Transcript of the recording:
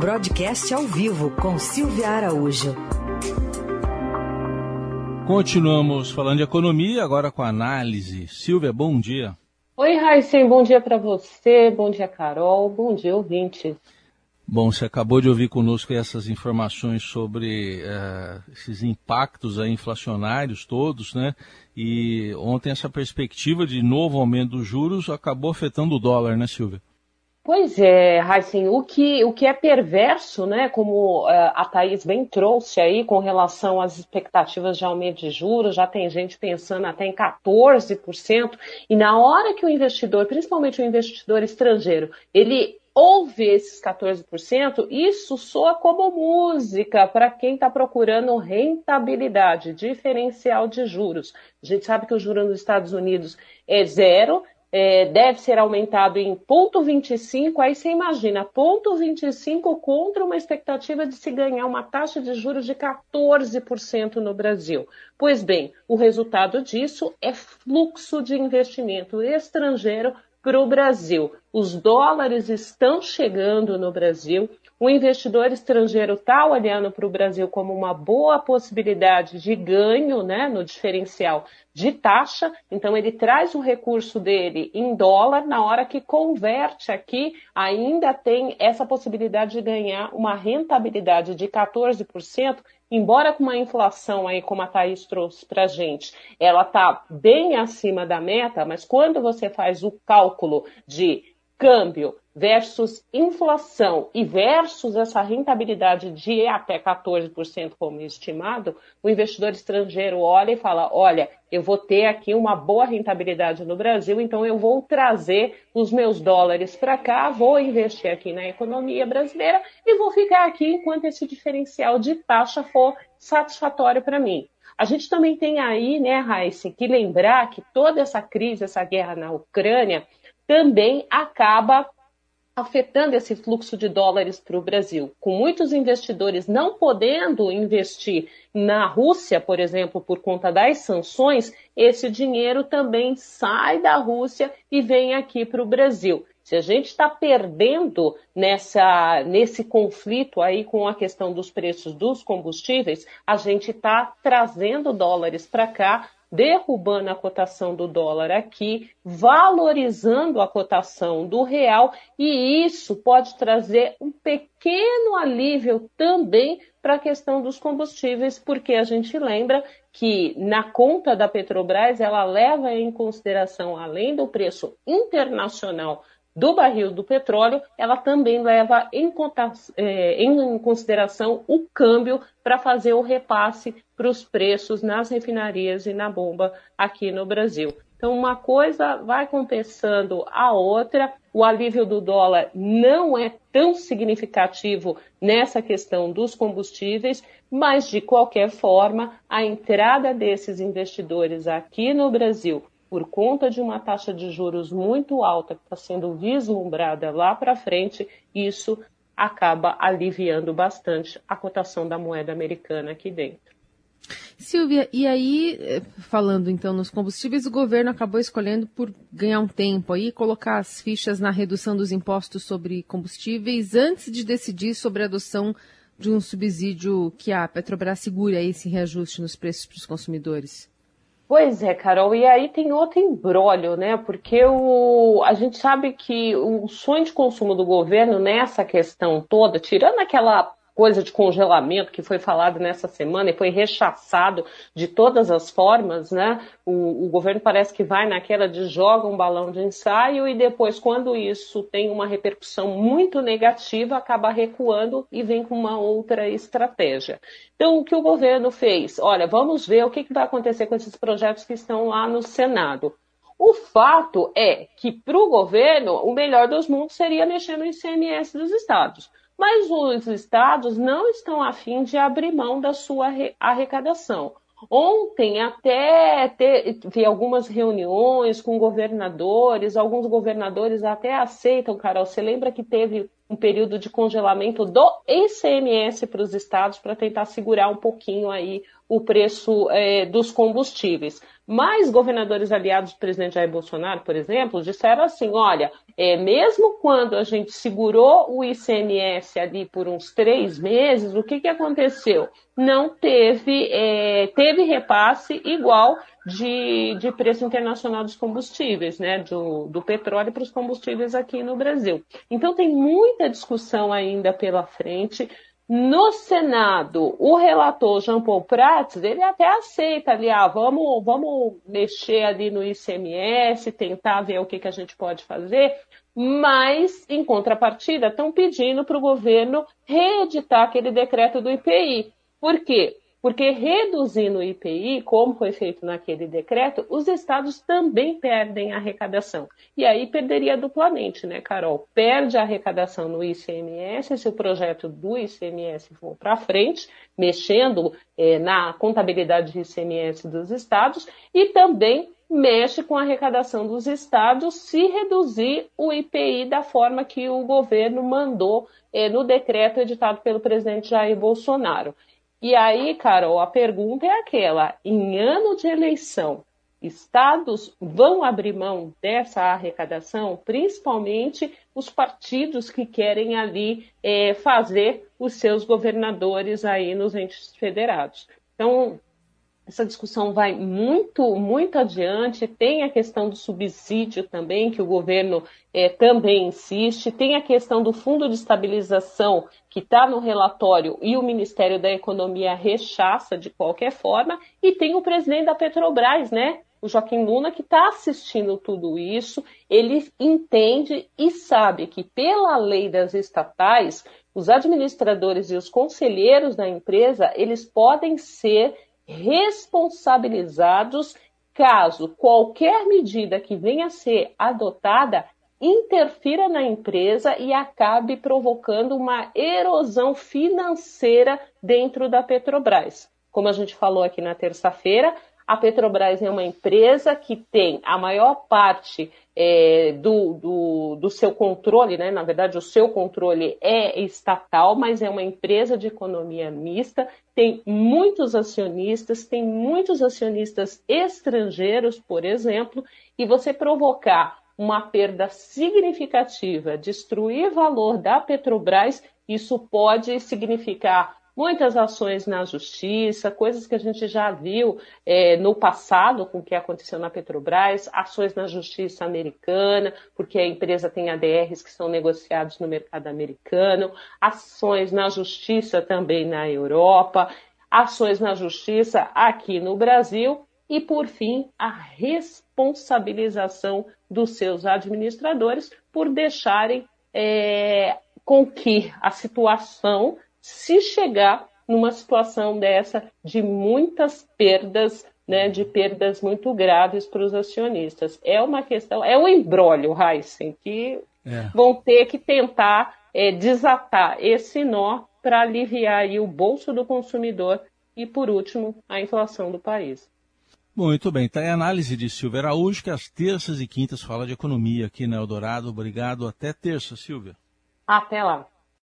Broadcast ao vivo com Silvia Araújo. Continuamos falando de economia, agora com análise. Silvia, bom dia. Oi, Raíssen, bom dia para você, bom dia, Carol, bom dia, ouvinte. Bom, você acabou de ouvir conosco essas informações sobre uh, esses impactos inflacionários todos, né? E ontem essa perspectiva de novo aumento dos juros acabou afetando o dólar, né, Silvia? Pois é, Heisen, o que, o que é perverso, né, como uh, a Thaís bem trouxe aí com relação às expectativas de aumento de juros, já tem gente pensando até em 14%, e na hora que o investidor, principalmente o investidor estrangeiro, ele ouve esses 14%, isso soa como música para quem está procurando rentabilidade, diferencial de juros. A gente sabe que o juro nos Estados Unidos é zero, é, deve ser aumentado em ponto 25, aí você imagina, ponto 25 contra uma expectativa de se ganhar uma taxa de juros de 14% no Brasil. Pois bem, o resultado disso é fluxo de investimento estrangeiro para o Brasil. Os dólares estão chegando no Brasil. O investidor estrangeiro está olhando para o Brasil como uma boa possibilidade de ganho né, no diferencial de taxa. Então, ele traz o recurso dele em dólar, na hora que converte aqui, ainda tem essa possibilidade de ganhar uma rentabilidade de 14% embora com uma inflação aí, como a Thaís trouxe para a gente, ela está bem acima da meta, mas quando você faz o cálculo de câmbio versus inflação e versus essa rentabilidade de até 14% como estimado, o investidor estrangeiro olha e fala: olha, eu vou ter aqui uma boa rentabilidade no Brasil, então eu vou trazer os meus dólares para cá, vou investir aqui na economia brasileira e vou ficar aqui enquanto esse diferencial de taxa for satisfatório para mim. A gente também tem aí, né, Raíssa, que lembrar que toda essa crise, essa guerra na Ucrânia, também acaba afetando esse fluxo de dólares para o Brasil. Com muitos investidores não podendo investir na Rússia, por exemplo, por conta das sanções, esse dinheiro também sai da Rússia e vem aqui para o Brasil. Se a gente está perdendo nessa, nesse conflito aí com a questão dos preços dos combustíveis, a gente está trazendo dólares para cá derrubando a cotação do dólar aqui, valorizando a cotação do real, e isso pode trazer um pequeno alívio também para a questão dos combustíveis, porque a gente lembra que na conta da Petrobras ela leva em consideração, além do preço internacional do barril do petróleo, ela também leva em, é, em consideração o câmbio para fazer o repasse para os preços nas refinarias e na bomba aqui no Brasil. Então, uma coisa vai compensando a outra. O alívio do dólar não é tão significativo nessa questão dos combustíveis, mas, de qualquer forma, a entrada desses investidores aqui no Brasil por conta de uma taxa de juros muito alta que está sendo vislumbrada lá para frente, isso acaba aliviando bastante a cotação da moeda americana aqui dentro. Silvia, e aí, eh, falando então nos combustíveis, o governo acabou escolhendo por ganhar um tempo aí, colocar as fichas na redução dos impostos sobre combustíveis antes de decidir sobre a adoção de um subsídio que a Petrobras segura esse reajuste nos preços para os consumidores. Pois é, Carol, e aí tem outro embrólio, né? Porque o, a gente sabe que o sonho de consumo do governo nessa questão toda, tirando aquela coisa de congelamento que foi falado nessa semana e foi rechaçado de todas as formas, né? O, o, governo parece que vai naquela de joga um balão de ensaio e depois, quando isso tem uma repercussão muito negativa, acaba recuando e vem com uma outra estratégia. Então, o que o governo fez? Olha, vamos ver o que, que vai acontecer com esses projetos que estão lá no Senado. O fato é que, para o governo, o melhor dos mundos seria mexer no ICMS dos estados mas os estados não estão afim de abrir mão da sua arrecadação. Ontem até teve algumas reuniões com governadores, alguns governadores até aceitam, Carol. Você lembra que teve um período de congelamento do ICMS para os estados para tentar segurar um pouquinho aí o preço é, dos combustíveis. Mas governadores aliados do presidente Jair Bolsonaro, por exemplo, disseram assim: olha, é, mesmo quando a gente segurou o ICMS ali por uns três meses, o que, que aconteceu? Não teve, é, teve repasse igual de, de preço internacional dos combustíveis, né? Do, do petróleo para os combustíveis aqui no Brasil. Então tem muita discussão ainda pela frente. No Senado, o relator Jean Paul Prats, ele até aceita ali, ah, vamos, vamos mexer ali no ICMS, tentar ver o que, que a gente pode fazer, mas, em contrapartida, estão pedindo para o governo reeditar aquele decreto do IPI. Por quê? Porque reduzindo o IPI, como foi feito naquele decreto, os estados também perdem a arrecadação. E aí perderia duplamente, né, Carol? Perde a arrecadação no ICMS se o projeto do ICMS for para frente, mexendo é, na contabilidade de ICMS dos estados, e também mexe com a arrecadação dos estados se reduzir o IPI da forma que o governo mandou é, no decreto editado pelo presidente Jair Bolsonaro. E aí, Carol, a pergunta é aquela: em ano de eleição, estados vão abrir mão dessa arrecadação, principalmente os partidos que querem ali é, fazer os seus governadores aí nos entes federados. Então, essa discussão vai muito, muito adiante. Tem a questão do subsídio também, que o governo é, também insiste. Tem a questão do fundo de estabilização, que está no relatório e o Ministério da Economia rechaça de qualquer forma. E tem o presidente da Petrobras, né? O Joaquim Luna, que está assistindo tudo isso, ele entende e sabe que, pela lei das estatais, os administradores e os conselheiros da empresa, eles podem ser responsabilizados caso qualquer medida que venha a ser adotada interfira na empresa e acabe provocando uma erosão financeira dentro da Petrobras. Como a gente falou aqui na terça-feira, a Petrobras é uma empresa que tem a maior parte é, do, do, do, seu controle, né? na verdade, o seu controle é estatal, mas é uma empresa de economia mista, tem muitos acionistas, tem muitos acionistas estrangeiros, por exemplo, e você provocar uma perda significativa, destruir valor da Petrobras, isso pode significar muitas ações na justiça, coisas que a gente já viu é, no passado com o que aconteceu na Petrobras, ações na justiça americana, porque a empresa tem ADRs que são negociados no mercado americano, ações na justiça também na Europa, ações na justiça aqui no Brasil e, por fim, a responsabilização dos seus administradores por deixarem é, com que a situação se chegar numa situação dessa de muitas perdas, né, de perdas muito graves para os acionistas. É uma questão, é um embrólio, Heisen, que é. vão ter que tentar é, desatar esse nó para aliviar o bolso do consumidor e, por último, a inflação do país. Muito bem, está a análise de Silvia Araújo, que às terças e quintas fala de economia aqui na Eldorado. Obrigado, até terça, Silvia. Até lá.